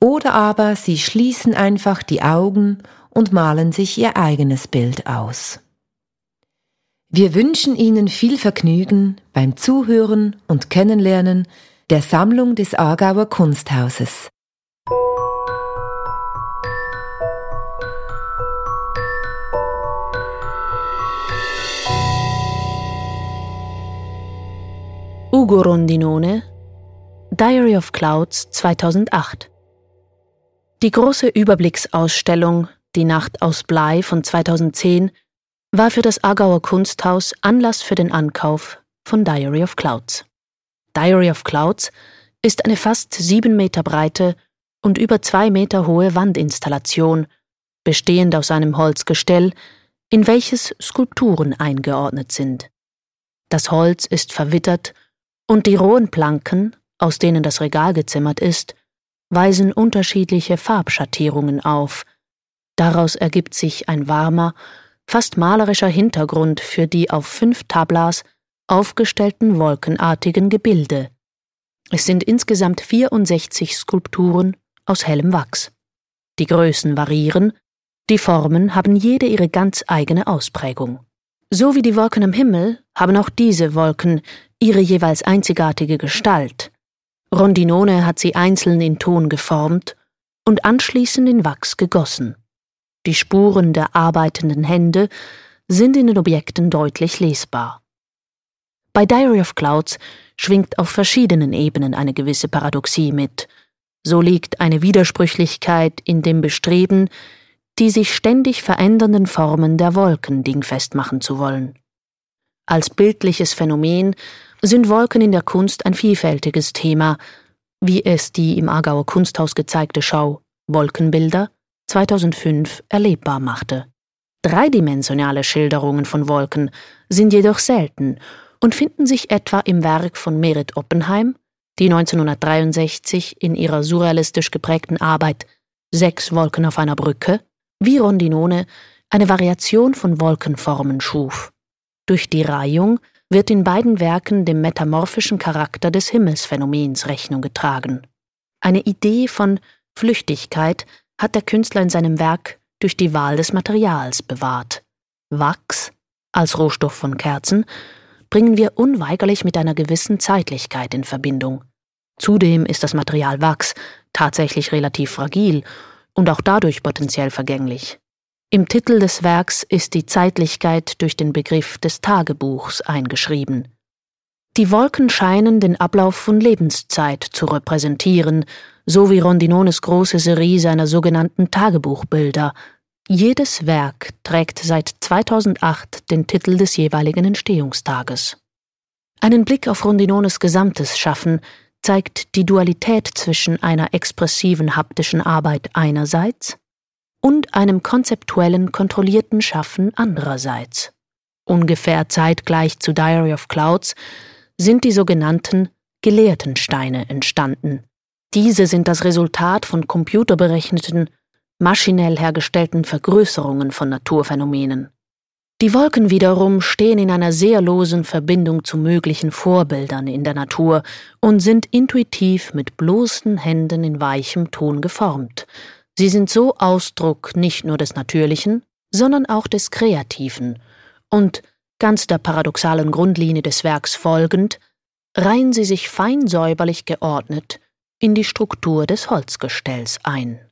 Oder aber sie schließen einfach die Augen und malen sich ihr eigenes Bild aus. Wir wünschen Ihnen viel Vergnügen beim Zuhören und Kennenlernen der Sammlung des Aargauer Kunsthauses. Ugo Rondinone Diary of Clouds 2008 die große Überblicksausstellung Die Nacht aus Blei von 2010 war für das Aargauer Kunsthaus Anlass für den Ankauf von Diary of Clouds. Diary of Clouds ist eine fast sieben Meter breite und über zwei Meter hohe Wandinstallation, bestehend aus einem Holzgestell, in welches Skulpturen eingeordnet sind. Das Holz ist verwittert und die rohen Planken, aus denen das Regal gezimmert ist, weisen unterschiedliche Farbschattierungen auf. Daraus ergibt sich ein warmer, fast malerischer Hintergrund für die auf fünf Tablas aufgestellten wolkenartigen Gebilde. Es sind insgesamt 64 Skulpturen aus hellem Wachs. Die Größen variieren, die Formen haben jede ihre ganz eigene Ausprägung. So wie die Wolken am Himmel haben auch diese Wolken ihre jeweils einzigartige Gestalt, Rondinone hat sie einzeln in Ton geformt und anschließend in Wachs gegossen. Die Spuren der arbeitenden Hände sind in den Objekten deutlich lesbar. Bei Diary of Clouds schwingt auf verschiedenen Ebenen eine gewisse Paradoxie mit. So liegt eine Widersprüchlichkeit in dem Bestreben, die sich ständig verändernden Formen der Wolken dingfest machen zu wollen. Als bildliches Phänomen sind Wolken in der Kunst ein vielfältiges Thema, wie es die im Aargauer Kunsthaus gezeigte Schau Wolkenbilder 2005 erlebbar machte. Dreidimensionale Schilderungen von Wolken sind jedoch selten und finden sich etwa im Werk von Merit Oppenheim, die 1963 in ihrer surrealistisch geprägten Arbeit Sechs Wolken auf einer Brücke, wie Rondinone eine Variation von Wolkenformen schuf. Durch die Reihung wird in beiden Werken dem metamorphischen Charakter des Himmelsphänomens Rechnung getragen. Eine Idee von Flüchtigkeit hat der Künstler in seinem Werk durch die Wahl des Materials bewahrt. Wachs, als Rohstoff von Kerzen, bringen wir unweigerlich mit einer gewissen Zeitlichkeit in Verbindung. Zudem ist das Material Wachs tatsächlich relativ fragil und auch dadurch potenziell vergänglich. Im Titel des Werks ist die Zeitlichkeit durch den Begriff des Tagebuchs eingeschrieben. Die Wolken scheinen den Ablauf von Lebenszeit zu repräsentieren, so wie Rondinones große Serie seiner sogenannten Tagebuchbilder. Jedes Werk trägt seit 2008 den Titel des jeweiligen Entstehungstages. Einen Blick auf Rondinones gesamtes Schaffen zeigt die Dualität zwischen einer expressiven haptischen Arbeit einerseits und einem konzeptuellen, kontrollierten Schaffen andererseits. Ungefähr zeitgleich zu Diary of Clouds sind die sogenannten Gelehrtensteine entstanden. Diese sind das Resultat von computerberechneten, maschinell hergestellten Vergrößerungen von Naturphänomenen. Die Wolken wiederum stehen in einer sehr losen Verbindung zu möglichen Vorbildern in der Natur und sind intuitiv mit bloßen Händen in weichem Ton geformt. Sie sind so Ausdruck nicht nur des Natürlichen, sondern auch des Kreativen und, ganz der paradoxalen Grundlinie des Werks folgend, reihen sie sich fein säuberlich geordnet in die Struktur des Holzgestells ein.